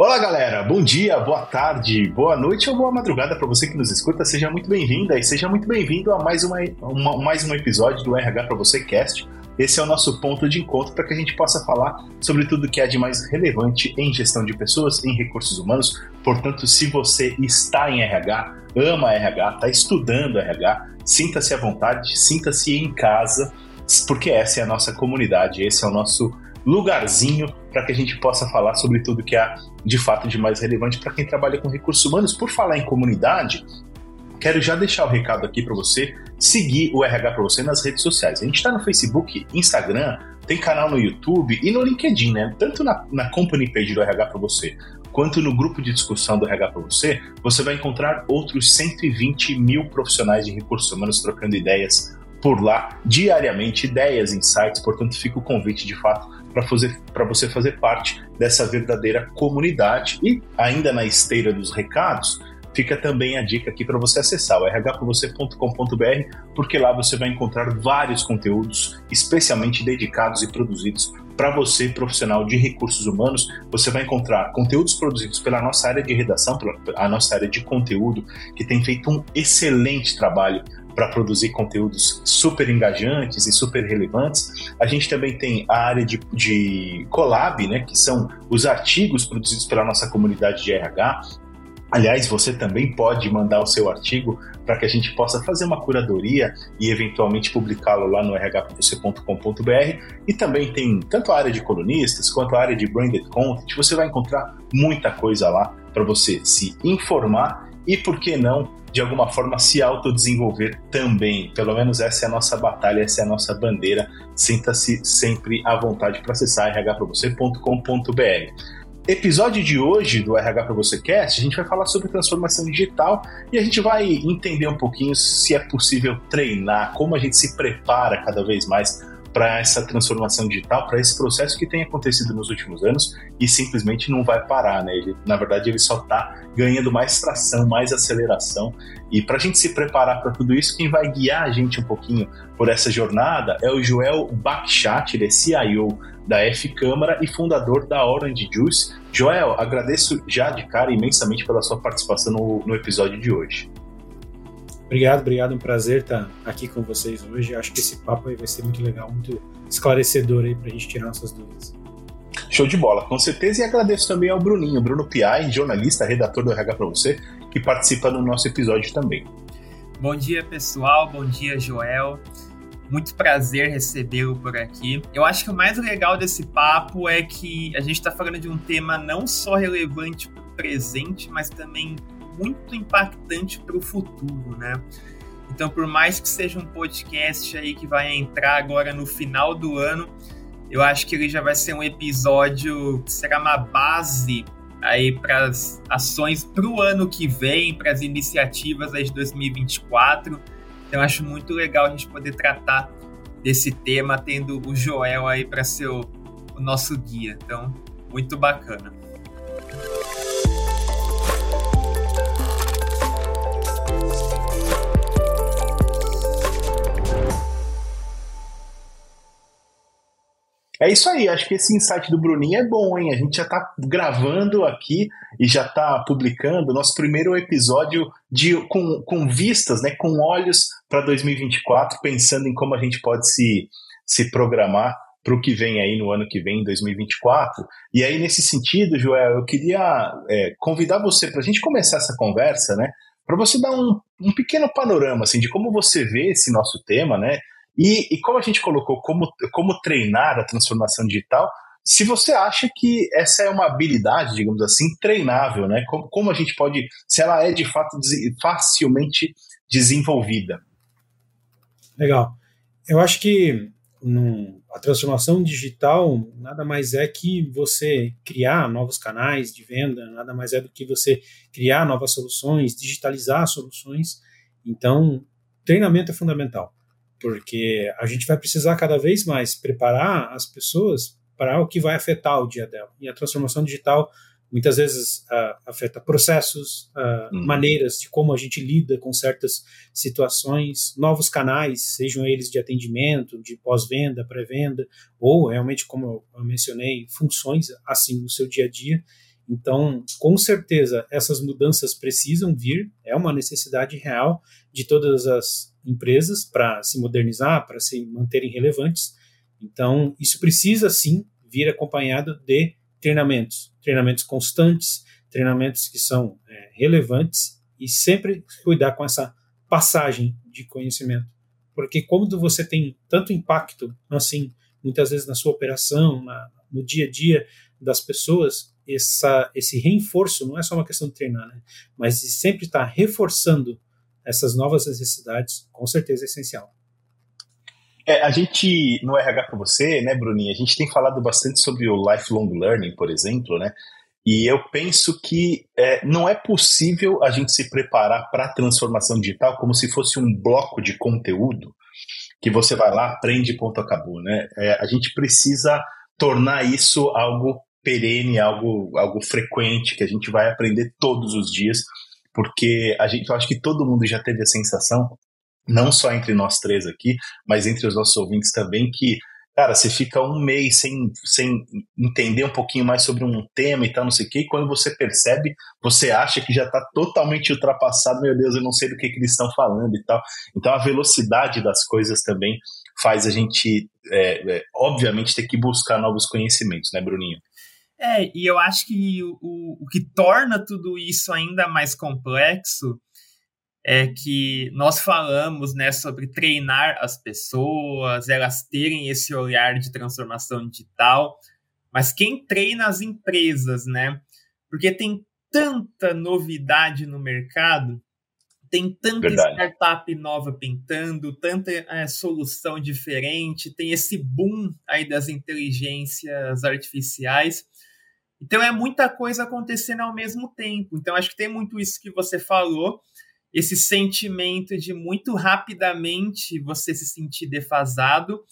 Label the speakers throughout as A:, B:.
A: Olá, galera. Bom dia, boa tarde, boa noite ou boa madrugada para você que nos escuta. Seja muito bem-vinda e seja muito bem-vindo a mais, uma, uma, mais um episódio do RH para você Cast. Esse é o nosso ponto de encontro para que a gente possa falar sobre tudo que é de mais relevante em gestão de pessoas, em recursos humanos. Portanto, se você está em RH, ama RH, está estudando RH, sinta-se à vontade, sinta-se em casa, porque essa é a nossa comunidade, esse é o nosso lugarzinho para que a gente possa falar sobre tudo que há de fato de mais relevante para quem trabalha com recursos humanos. Por falar em comunidade, quero já deixar o recado aqui para você seguir o RH para você nas redes sociais. A gente está no Facebook, Instagram, tem canal no YouTube e no LinkedIn, né? Tanto na, na company page do RH para você, quanto no grupo de discussão do RH para você, você vai encontrar outros 120 mil profissionais de recursos humanos trocando ideias por lá diariamente, ideias, insights. Portanto, fica o convite de fato para você fazer parte dessa verdadeira comunidade. E ainda na esteira dos recados, fica também a dica aqui para você acessar o rhpravocê.com.br, porque lá você vai encontrar vários conteúdos especialmente dedicados e produzidos para você, profissional de recursos humanos. Você vai encontrar conteúdos produzidos pela nossa área de redação, pela nossa área de conteúdo, que tem feito um excelente trabalho para produzir conteúdos super engajantes e super relevantes. A gente também tem a área de, de collab, né, que são os artigos produzidos pela nossa comunidade de RH. Aliás, você também pode mandar o seu artigo para que a gente possa fazer uma curadoria e eventualmente publicá-lo lá no rhvc.com.br. E também tem tanto a área de colunistas quanto a área de branded content. Você vai encontrar muita coisa lá para você se informar e, por que não, de alguma forma se autodesenvolver também. Pelo menos essa é a nossa batalha, essa é a nossa bandeira. Sinta-se sempre à vontade para acessar rhpravocê.com.br. Episódio de hoje do RH para você Cast, a gente vai falar sobre transformação digital e a gente vai entender um pouquinho se é possível treinar, como a gente se prepara cada vez mais para essa transformação digital, para esse processo que tem acontecido nos últimos anos e simplesmente não vai parar, né? Ele, na verdade, ele só está ganhando mais tração, mais aceleração. E para a gente se preparar para tudo isso, quem vai guiar a gente um pouquinho por essa jornada é o Joel Bakhshat, ele é CIO da F Câmara e fundador da Orange Juice. Joel, agradeço já de cara imensamente pela sua participação no, no episódio de hoje.
B: Obrigado, obrigado. Um prazer estar aqui com vocês hoje. Acho que esse papo aí vai ser muito legal, muito esclarecedor aí para a gente tirar nossas dúvidas.
A: Show de bola, com certeza. E agradeço também ao Bruninho, Bruno Piai, jornalista, redator do RH para você, que participa do nosso episódio também.
C: Bom dia, pessoal. Bom dia, Joel. Muito prazer recebê-lo por aqui. Eu acho que o mais legal desse papo é que a gente está falando de um tema não só relevante para o presente, mas também muito impactante para o futuro, né? Então, por mais que seja um podcast aí que vai entrar agora no final do ano, eu acho que ele já vai ser um episódio que será uma base aí para as ações para o ano que vem, para as iniciativas aí de 2024. Então, acho muito legal a gente poder tratar desse tema, tendo o Joel aí para ser o, o nosso guia. Então, muito bacana.
A: É isso aí, acho que esse insight do Bruninho é bom, hein? A gente já está gravando aqui e já está publicando nosso primeiro episódio de, com, com vistas, né, com olhos para 2024, pensando em como a gente pode se, se programar para o que vem aí no ano que vem, 2024. E aí, nesse sentido, Joel, eu queria é, convidar você para a gente começar essa conversa, né? Para você dar um, um pequeno panorama assim, de como você vê esse nosso tema, né? E, e como a gente colocou, como, como treinar a transformação digital, se você acha que essa é uma habilidade, digamos assim, treinável, né? Como, como a gente pode, se ela é de fato facilmente desenvolvida.
B: Legal. Eu acho que num, a transformação digital nada mais é que você criar novos canais de venda, nada mais é do que você criar novas soluções, digitalizar soluções. Então, treinamento é fundamental porque a gente vai precisar cada vez mais preparar as pessoas para o que vai afetar o dia dela. E a transformação digital muitas vezes uh, afeta processos, uh, hum. maneiras de como a gente lida com certas situações, novos canais, sejam eles de atendimento, de pós-venda, pré-venda, ou realmente, como eu mencionei, funções assim no seu dia a dia. Então, com certeza, essas mudanças precisam vir, é uma necessidade real de todas as empresas para se modernizar, para se manterem relevantes. Então, isso precisa sim vir acompanhado de treinamentos, treinamentos constantes, treinamentos que são é, relevantes e sempre cuidar com essa passagem de conhecimento. Porque quando você tem tanto impacto, assim, muitas vezes na sua operação, na, no dia a dia das pessoas, essa, esse reforço não é só uma questão de treinar, né? mas de sempre estar reforçando essas novas necessidades, com certeza é essencial.
A: É, a gente, no RH para você, né, Bruninha, a gente tem falado bastante sobre o lifelong learning, por exemplo, né? E eu penso que é, não é possível a gente se preparar para a transformação digital como se fosse um bloco de conteúdo que você vai lá, aprende ponto acabou, né? É, a gente precisa tornar isso algo perene, algo, algo frequente, que a gente vai aprender todos os dias, porque a gente, eu acho que todo mundo já teve a sensação, não só entre nós três aqui, mas entre os nossos ouvintes também, que cara, você fica um mês sem, sem entender um pouquinho mais sobre um tema e tal, não sei o quê, e quando você percebe, você acha que já está totalmente ultrapassado, meu Deus, eu não sei do que, que eles estão falando e tal. Então a velocidade das coisas também faz a gente, é, é, obviamente, ter que buscar novos conhecimentos, né, Bruninho?
C: É, e eu acho que o, o, o que torna tudo isso ainda mais complexo é que nós falamos né, sobre treinar as pessoas, elas terem esse olhar de transformação digital, mas quem treina as empresas, né? Porque tem tanta novidade no mercado, tem tanta Verdade. startup nova pintando, tanta é, solução diferente, tem esse boom aí das inteligências artificiais. Então é muita coisa acontecendo ao mesmo tempo. Então acho que tem muito isso que você falou esse sentimento de muito rapidamente você se sentir defasado,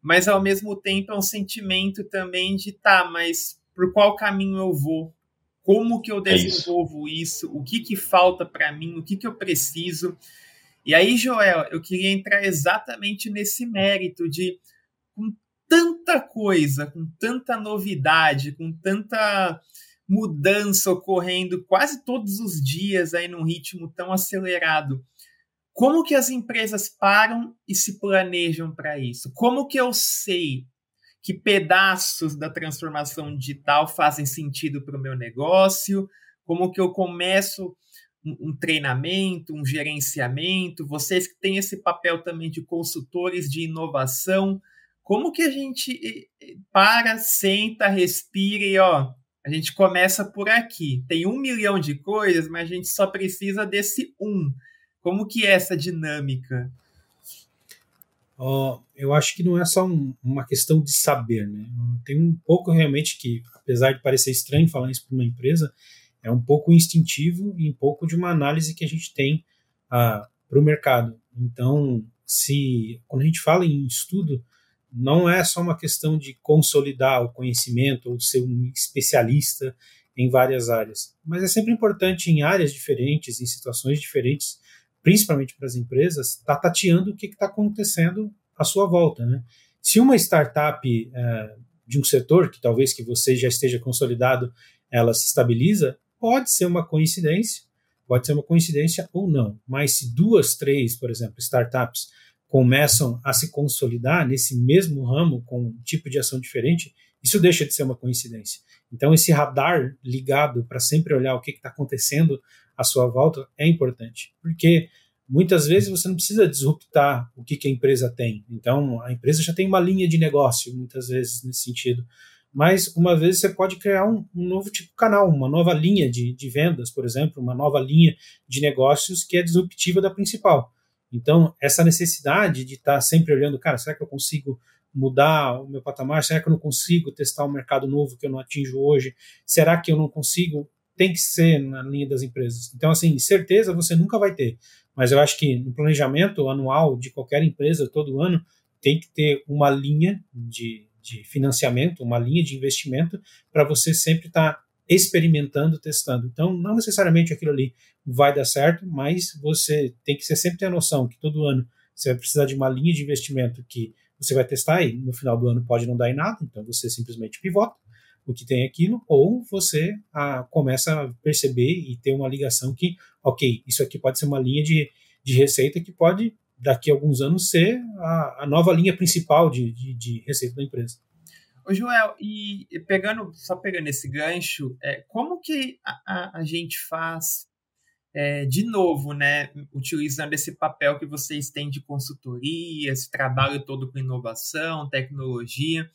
C: mas ao mesmo tempo é um sentimento também de tá, mas por qual caminho eu vou? Como que eu desenvolvo é isso. isso? O que que falta para mim? O que que eu preciso? E aí, Joel, eu queria entrar exatamente nesse mérito de com tanta coisa, com tanta novidade, com tanta mudança ocorrendo quase todos os dias aí num ritmo tão acelerado. Como que as empresas param e se planejam para isso? Como que eu sei que pedaços da transformação digital fazem sentido para o meu negócio? Como que eu começo um, treinamento, um gerenciamento? Vocês que têm esse papel também de consultores de inovação, como que a gente eh, eh, para, senta, respira e ó, a gente começa por aqui. Tem um milhão de coisas, mas a gente só precisa desse um. Como que é essa dinâmica?
B: Oh, eu acho que não é só um, uma questão de saber, né? Tem um pouco realmente que, apesar de parecer estranho falar isso para uma empresa, é um pouco instintivo e um pouco de uma análise que a gente tem ah, para o mercado. Então, se quando a gente fala em estudo, não é só uma questão de consolidar o conhecimento ou ser um especialista em várias áreas, mas é sempre importante em áreas diferentes, em situações diferentes, principalmente para as empresas, estar tá tateando o que está acontecendo à sua volta. Né? Se uma startup é, de um setor que talvez que você já esteja consolidado, ela se estabiliza, pode ser uma coincidência, pode ser uma coincidência ou não, mas se duas, três, por exemplo, startups começam a se consolidar nesse mesmo ramo com um tipo de ação diferente, isso deixa de ser uma coincidência. Então, esse radar ligado para sempre olhar o que está acontecendo à sua volta é importante, porque muitas vezes você não precisa disruptar o que, que a empresa tem. Então, a empresa já tem uma linha de negócio, muitas vezes, nesse sentido. Mas, uma vez, você pode criar um, um novo tipo de canal, uma nova linha de, de vendas, por exemplo, uma nova linha de negócios que é disruptiva da principal. Então, essa necessidade de estar sempre olhando, cara, será que eu consigo mudar o meu patamar? Será que eu não consigo testar um mercado novo que eu não atinjo hoje? Será que eu não consigo? Tem que ser na linha das empresas. Então, assim, certeza você nunca vai ter. Mas eu acho que no planejamento anual de qualquer empresa, todo ano, tem que ter uma linha de, de financiamento, uma linha de investimento, para você sempre estar experimentando, testando. Então, não necessariamente aquilo ali vai dar certo, mas você tem que sempre ter a noção que todo ano você vai precisar de uma linha de investimento que você vai testar e no final do ano pode não dar em nada, então você simplesmente pivota. o que tem aquilo, ou você ah, começa a perceber e ter uma ligação que, ok, isso aqui pode ser uma linha de, de receita que pode, daqui a alguns anos, ser a, a nova linha principal de, de, de receita da empresa.
C: Ô Joel, e pegando, só pegando esse gancho, é, como que a, a, a gente faz é, de novo, né, utilizando esse papel que vocês têm de consultoria, esse trabalho todo com inovação, tecnologia,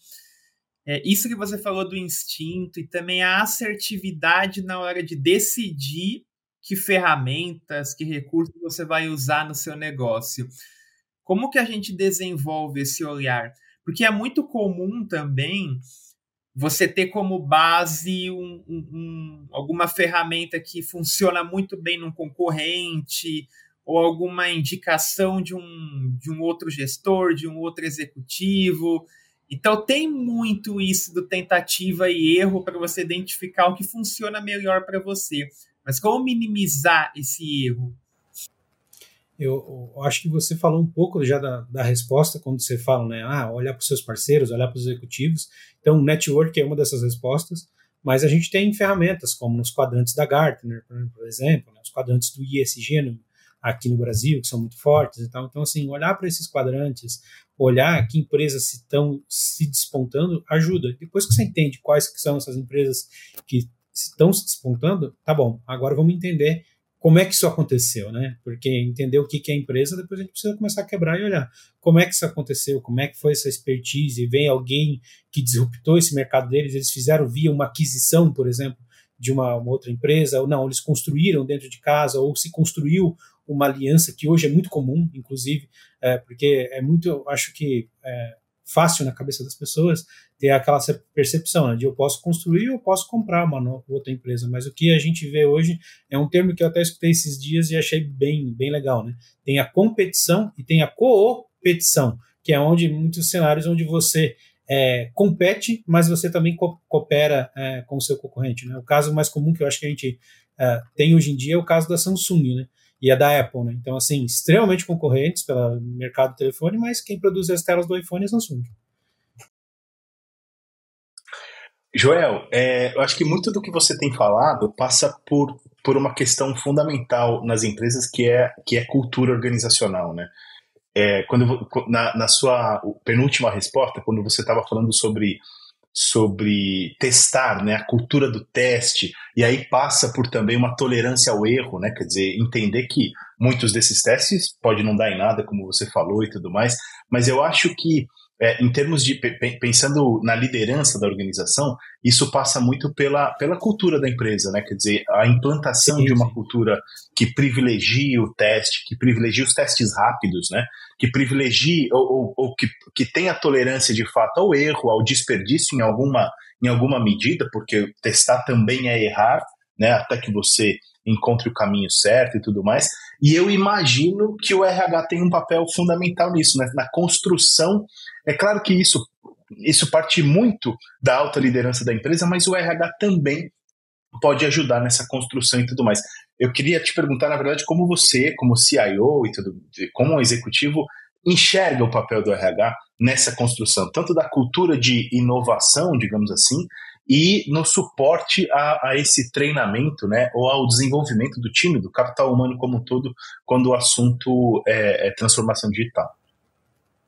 C: é, isso que você falou do instinto e também a assertividade na hora de decidir que ferramentas, que recursos você vai usar no seu negócio. Como que a gente desenvolve esse olhar? Porque é muito comum também você ter como base um, um, um, alguma ferramenta que funciona muito bem num concorrente ou alguma indicação de um, de um outro gestor, de um outro executivo. Então tem muito isso do tentativa e erro para você identificar o que funciona melhor para você. Mas como minimizar esse erro?
B: Eu, eu, acho que você falou um pouco já da, da resposta quando você fala, né? Ah, olhar para os seus parceiros, olhar para os executivos. Então, network é uma dessas respostas, mas a gente tem ferramentas como nos quadrantes da Gartner, por exemplo, né, os quadrantes do ISG aqui no Brasil, que são muito fortes e tal. Então, assim, olhar para esses quadrantes, olhar que empresas estão se despontando, ajuda. Depois que você entende quais que são essas empresas que estão se despontando, tá bom, agora vamos entender como é que isso aconteceu, né? Porque entender o que, que é empresa, depois a gente precisa começar a quebrar e olhar. Como é que isso aconteceu, como é que foi essa expertise, vem alguém que disruptou esse mercado deles, eles fizeram via uma aquisição, por exemplo, de uma, uma outra empresa, ou não, eles construíram dentro de casa, ou se construiu uma aliança que hoje é muito comum, inclusive, é, porque é muito, acho que é, fácil na cabeça das pessoas ter aquela percepção né, de eu posso construir ou posso comprar uma outra empresa, mas o que a gente vê hoje é um termo que eu até escutei esses dias e achei bem, bem legal, né? Tem a competição e tem a coopetição, que é onde muitos cenários onde você é, compete, mas você também co coopera é, com o seu concorrente. Né? O caso mais comum que eu acho que a gente é, tem hoje em dia é o caso da Samsung, né? E a da Apple, né? Então, assim, extremamente concorrentes pelo mercado do telefone, mas quem produz as telas do iPhone é Samsung.
A: Joel, é, eu acho que muito do que você tem falado passa por, por uma questão fundamental nas empresas que é, que é cultura organizacional, né? É, quando na, na sua penúltima resposta, quando você estava falando sobre sobre testar, né, a cultura do teste, e aí passa por também uma tolerância ao erro, né, quer dizer, entender que muitos desses testes pode não dar em nada, como você falou e tudo mais, mas eu acho que é, em termos de pensando na liderança da organização, isso passa muito pela, pela cultura da empresa, né? Quer dizer, a implantação sim, de uma cultura que privilegie o teste, que privilegie os testes rápidos, né? Que privilegie ou, ou, ou que, que tenha tolerância de fato ao erro, ao desperdício em alguma, em alguma medida, porque testar também é errar, né? Até que você encontre o caminho certo e tudo mais. E eu imagino que o RH tem um papel fundamental nisso, né? na construção. É claro que isso, isso parte muito da alta liderança da empresa, mas o RH também pode ajudar nessa construção e tudo mais. Eu queria te perguntar, na verdade, como você, como CIO e tudo, como executivo, enxerga o papel do RH nessa construção, tanto da cultura de inovação, digamos assim, e no suporte a, a, esse treinamento, né, ou ao desenvolvimento do time, do capital humano como um todo, quando o assunto é, é transformação digital.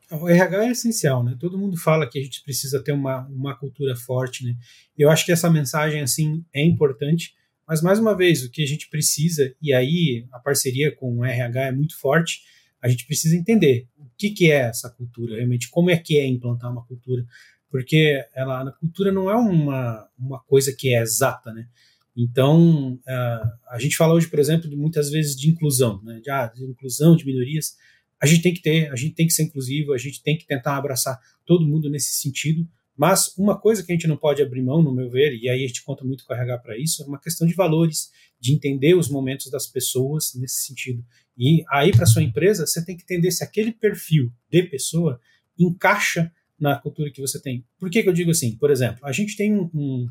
B: O RH é essencial, né? Todo mundo fala que a gente precisa ter uma, uma cultura forte, né? Eu acho que essa mensagem, assim, é importante, mas, mais uma vez, o que a gente precisa, e aí a parceria com o RH é muito forte, a gente precisa entender o que, que é essa cultura, realmente, como é que é implantar uma cultura porque ela, a cultura não é uma, uma coisa que é exata, né? Então, uh, a gente fala hoje, por exemplo, de muitas vezes de inclusão, né? De, ah, de inclusão de minorias. A gente tem que ter, a gente tem que ser inclusivo, a gente tem que tentar abraçar todo mundo nesse sentido. Mas uma coisa que a gente não pode abrir mão, no meu ver, e aí a gente conta muito com o RH para isso, é uma questão de valores, de entender os momentos das pessoas nesse sentido. E aí, para sua empresa, você tem que entender se aquele perfil de pessoa encaixa na cultura que você tem. Por que, que eu digo assim? Por exemplo, a gente tem um, um,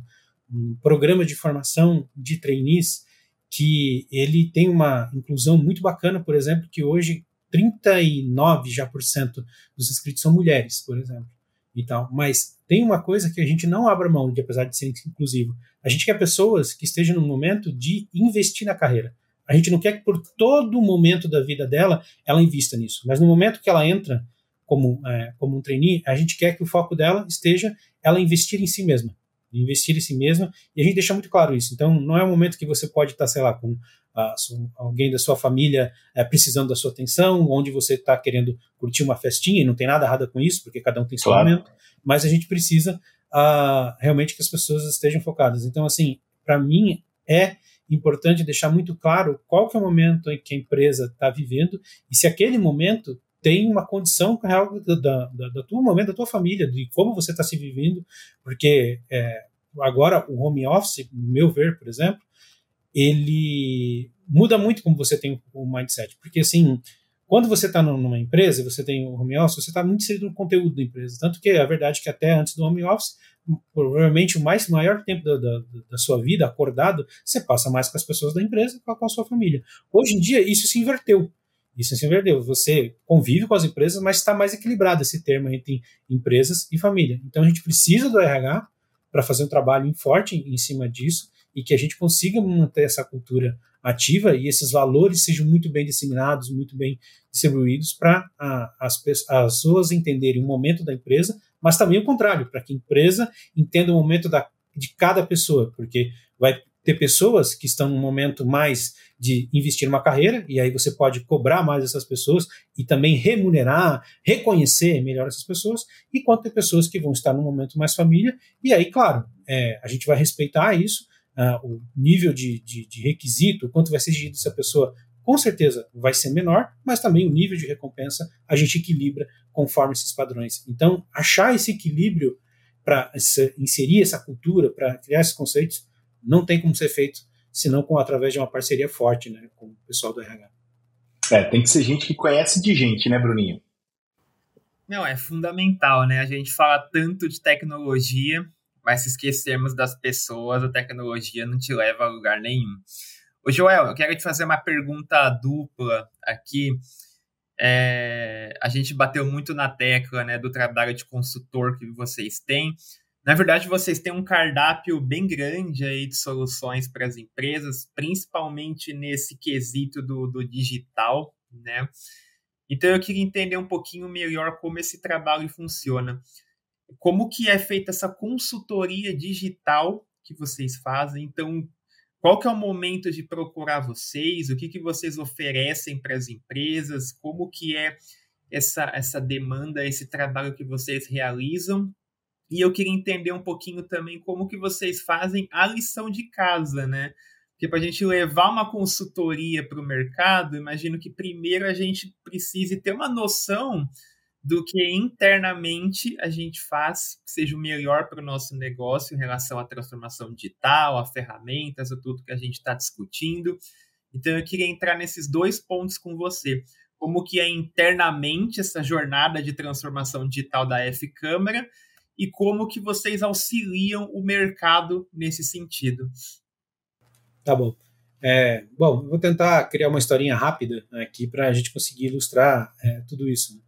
B: um programa de formação de trainees que ele tem uma inclusão muito bacana, por exemplo, que hoje 39 já por cento dos inscritos são mulheres, por exemplo. e tal. Mas tem uma coisa que a gente não abre mão de, apesar de ser inclusivo. A gente quer pessoas que estejam no momento de investir na carreira. A gente não quer que por todo momento da vida dela ela invista nisso. Mas no momento que ela entra como, é, como um trainee, a gente quer que o foco dela esteja ela investir em si mesma. Investir em si mesma. E a gente deixa muito claro isso. Então, não é um momento que você pode estar, sei lá, com alguém da sua família é, precisando da sua atenção, onde você está querendo curtir uma festinha, e não tem nada errado com isso, porque cada um tem seu claro. momento, mas a gente precisa uh, realmente que as pessoas estejam focadas. Então, assim, para mim é importante deixar muito claro qual que é o momento em que a empresa está vivendo e se aquele momento tem uma condição real da, da, da tua momento, da tua família, de como você está se vivendo, porque é, agora o home office, no meu ver, por exemplo, ele muda muito como você tem o mindset, porque assim, quando você está numa empresa, você tem o home office, você está muito inserido no conteúdo da empresa, tanto que a verdade é que até antes do home office provavelmente o mais maior tempo da, da, da, sua vida acordado, você passa mais com as pessoas da empresa que com a sua família. Hoje em dia, isso se inverteu. Isso se inverteu. Você convive com as empresas, mas está mais equilibrado esse termo entre empresas e família. Então, a gente precisa do RH para fazer um trabalho forte em cima disso e que a gente consiga manter essa cultura ativa e esses valores sejam muito bem disseminados, muito bem distribuídos para as pessoas entenderem o momento da empresa, mas também o contrário, para que a empresa entenda o momento da, de cada pessoa, porque vai ter pessoas que estão no momento mais de investir uma carreira, e aí você pode cobrar mais essas pessoas e também remunerar, reconhecer melhor essas pessoas, enquanto tem pessoas que vão estar no momento mais família, e aí, claro, é, a gente vai respeitar isso, uh, o nível de, de, de requisito, quanto vai ser exigido dessa pessoa com certeza vai ser menor, mas também o nível de recompensa a gente equilibra conforme esses padrões. Então, achar esse equilíbrio para inserir essa cultura, para criar esses conceitos, não tem como ser feito senão com através de uma parceria forte, né, com o pessoal do RH.
A: É, tem que ser gente que conhece de gente, né, Bruninho?
C: Não, é fundamental, né? A gente fala tanto de tecnologia, mas se esquecermos das pessoas, a tecnologia não te leva a lugar nenhum. Ô, Joel, eu quero te fazer uma pergunta dupla aqui. É, a gente bateu muito na tecla né, do trabalho de consultor que vocês têm. Na verdade, vocês têm um cardápio bem grande aí de soluções para as empresas, principalmente nesse quesito do, do digital, né? Então eu queria entender um pouquinho melhor como esse trabalho funciona. Como que é feita essa consultoria digital que vocês fazem? Então, qual que é o momento de procurar vocês? O que, que vocês oferecem para as empresas? Como que é essa, essa demanda, esse trabalho que vocês realizam? E eu queria entender um pouquinho também como que vocês fazem a lição de casa, né? Porque para a gente levar uma consultoria para o mercado, imagino que primeiro a gente precise ter uma noção do que internamente a gente faz que seja o melhor para o nosso negócio em relação à transformação digital, a ferramentas, a tudo que a gente está discutindo. Então eu queria entrar nesses dois pontos com você. Como que é internamente essa jornada de transformação digital da F Câmara e como que vocês auxiliam o mercado nesse sentido.
B: Tá bom. É, bom, vou tentar criar uma historinha rápida aqui para a gente conseguir ilustrar é, tudo isso. Né?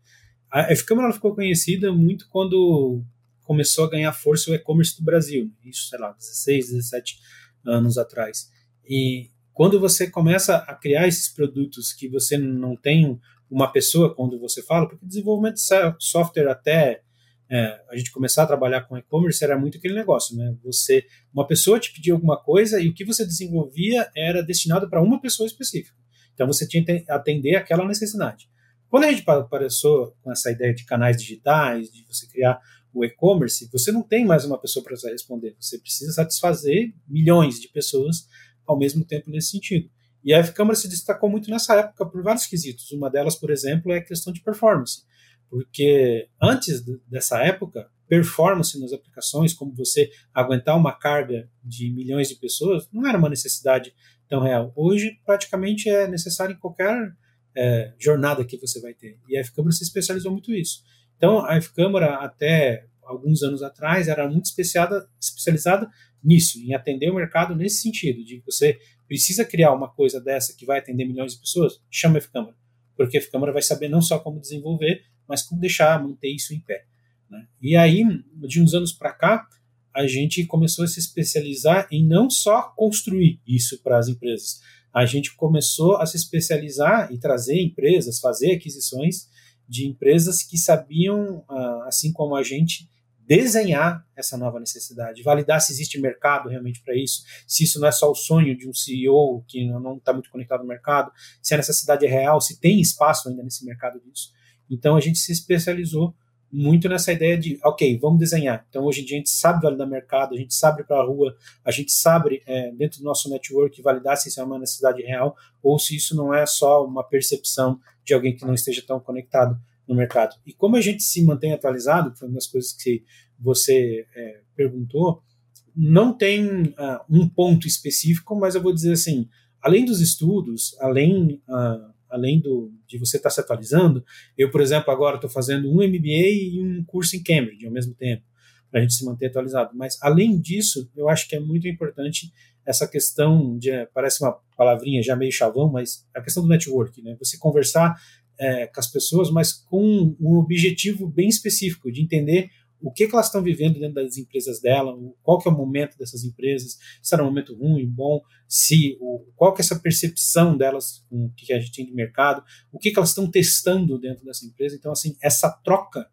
B: A F-Câmara ficou conhecida muito quando começou a ganhar força o e-commerce do Brasil, isso, sei lá, 16, 17 anos atrás. E quando você começa a criar esses produtos que você não tem uma pessoa quando você fala, porque desenvolvimento de software até é, a gente começar a trabalhar com e-commerce era muito aquele negócio, né? Você, uma pessoa te pedia alguma coisa e o que você desenvolvia era destinado para uma pessoa específica. Então você tinha que atender aquela necessidade. Quando a gente apareceu com essa ideia de canais digitais, de você criar o e-commerce, você não tem mais uma pessoa para responder. Você precisa satisfazer milhões de pessoas ao mesmo tempo nesse sentido. E a F-Câmara se destacou muito nessa época por vários quesitos. Uma delas, por exemplo, é a questão de performance. Porque antes dessa época, performance nas aplicações, como você aguentar uma carga de milhões de pessoas, não era uma necessidade tão real. Hoje, praticamente é necessário em qualquer é, jornada que você vai ter. E a F-Câmara se especializou muito nisso. Então, a F-Câmara, até alguns anos atrás, era muito especializada, especializada nisso, em atender o mercado nesse sentido, de você precisa criar uma coisa dessa que vai atender milhões de pessoas, chama a F-Câmara. Porque a F-Câmara vai saber não só como desenvolver, mas como deixar, manter isso em pé. Né? E aí, de uns anos para cá, a gente começou a se especializar em não só construir isso para as empresas, a gente começou a se especializar e trazer empresas, fazer aquisições de empresas que sabiam, ah, assim como a gente, desenhar essa nova necessidade, validar se existe mercado realmente para isso, se isso não é só o sonho de um CEO que não está muito conectado no mercado, se a necessidade é real, se tem espaço ainda nesse mercado disso. Então a gente se especializou muito nessa ideia de, ok, vamos desenhar. Então, hoje em dia, a gente sabe validar mercado, a gente sabe para a rua, a gente sabe, é, dentro do nosso network, validar se isso é uma necessidade real ou se isso não é só uma percepção de alguém que não esteja tão conectado no mercado. E como a gente se mantém atualizado, foi uma das coisas que você é, perguntou, não tem uh, um ponto específico, mas eu vou dizer assim, além dos estudos, além uh, além do, de você estar tá se atualizando, eu, por exemplo, agora estou fazendo um MBA e um curso em Cambridge ao mesmo tempo, para a gente se manter atualizado. Mas, além disso, eu acho que é muito importante essa questão de, parece uma palavrinha já meio chavão, mas a questão do network, né? Você conversar é, com as pessoas, mas com um objetivo bem específico, de entender o que, que elas estão vivendo dentro das empresas dela, qual que é o momento dessas empresas, se era um momento ruim, bom, se o, qual que é essa percepção delas com o que a gente tem de mercado, o que, que elas estão testando dentro dessa empresa. Então, assim, essa troca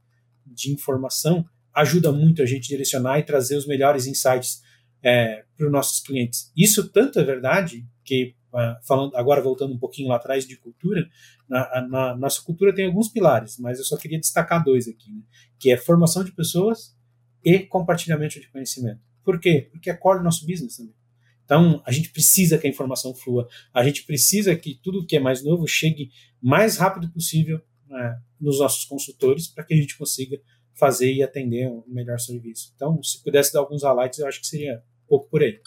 B: de informação ajuda muito a gente direcionar e trazer os melhores insights é, para os nossos clientes. Isso tanto é verdade que falando agora voltando um pouquinho lá atrás de cultura, na, na, nossa cultura tem alguns pilares, mas eu só queria destacar dois aqui, né? que é formação de pessoas e compartilhamento de conhecimento. Por quê? Porque é core do nosso business também. Então, a gente precisa que a informação flua, a gente precisa que tudo que é mais novo chegue mais rápido possível né, nos nossos consultores para que a gente consiga fazer e atender um melhor serviço. Então, se pudesse dar alguns highlights, eu acho que seria um pouco por aí.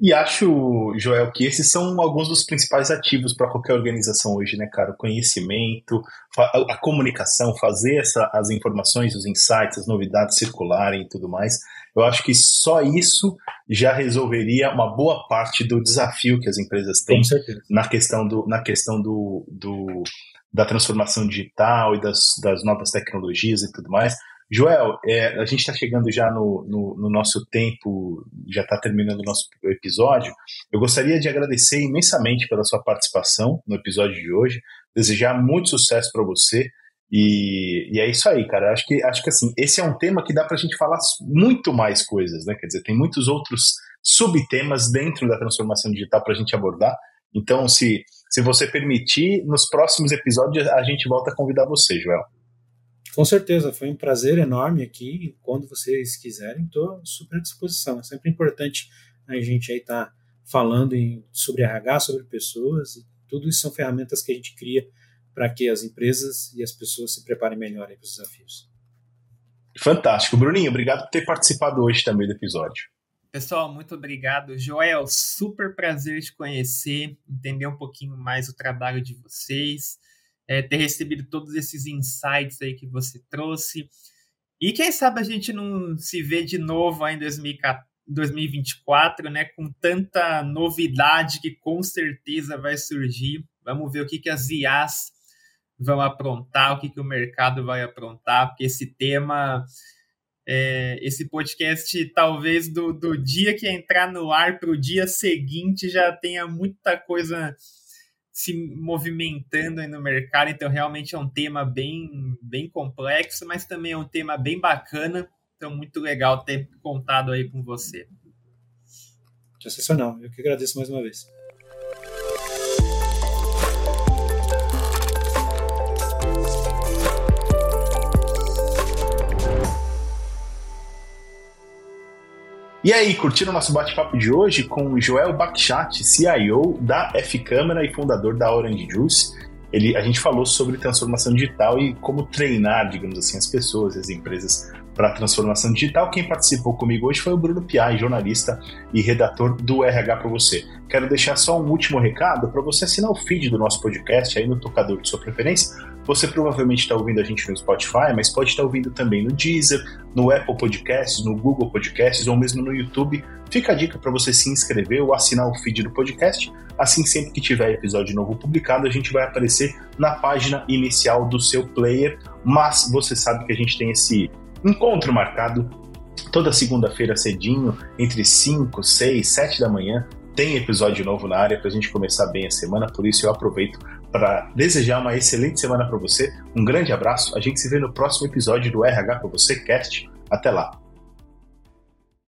A: E acho, Joel, que esses são alguns dos principais ativos para qualquer organização hoje, né, cara? O conhecimento, a, comunicação, fazer essa, as informações, os insights, as novidades circularem e tudo mais. Eu acho que só isso já resolveria uma boa parte do desafio que as empresas têm na questão do, na questão do, do da transformação digital e das, das novas tecnologias e tudo mais. Joel, é, a gente está chegando já no, no, no, nosso tempo, já está terminando o nosso episódio. Eu gostaria de agradecer imensamente pela sua participação no episódio de hoje, desejar muito sucesso para você. E, e, é isso aí, cara. Acho que, acho que assim, esse é um tema que dá para a gente falar muito mais coisas, né? Quer dizer, tem muitos outros subtemas dentro da transformação digital para a gente abordar. Então, se, se você permitir, nos próximos episódios a gente volta a convidar você, Joel.
B: Com certeza, foi um prazer enorme aqui. Quando vocês quiserem, estou super à disposição. É sempre importante a gente aí estar tá falando em, sobre RH, sobre pessoas, e tudo isso são ferramentas que a gente cria para que as empresas e as pessoas se preparem melhor para os desafios.
A: Fantástico. Bruninho, obrigado por ter participado hoje também do episódio.
C: Pessoal, muito obrigado. Joel, super prazer te conhecer, entender um pouquinho mais o trabalho de vocês é, ter recebido todos esses insights aí que você trouxe. E quem sabe a gente não se vê de novo aí em 2024, né? Com tanta novidade que com certeza vai surgir. Vamos ver o que, que as IAs vão aprontar, o que, que o mercado vai aprontar, porque esse tema, é, esse podcast, talvez do, do dia que entrar no ar para o dia seguinte já tenha muita coisa se movimentando aí no mercado, então realmente é um tema bem, bem complexo, mas também é um tema bem bacana, então muito legal ter contado aí com você.
B: Sensacional, eu que agradeço mais uma vez.
A: E aí, curtiram o nosso bate-papo de hoje com Joel Bakhshat, CIO da F-Câmara e fundador da Orange Juice. Ele, a gente falou sobre transformação digital e como treinar, digamos assim, as pessoas, as empresas para a transformação digital. Quem participou comigo hoje foi o Bruno Piai, jornalista e redator do RH para você. Quero deixar só um último recado para você assinar o feed do nosso podcast aí no tocador de sua preferência Você provavelmente está ouvindo a gente no Spotify, mas pode estar ouvindo também no Deezer, no Apple Podcasts, no Google Podcasts ou mesmo no YouTube. Fica a dica para você se inscrever ou assinar o feed do podcast. Assim, sempre que tiver episódio novo publicado, a gente vai aparecer na página inicial do seu player. Mas você sabe que a gente tem esse encontro marcado toda segunda-feira cedinho, entre 5, 6, 7 da manhã, tem episódio novo na área para a gente começar bem a semana, por isso eu aproveito para desejar uma excelente semana para você. Um grande abraço, a gente se vê no próximo episódio do RH para você Cast. Até lá.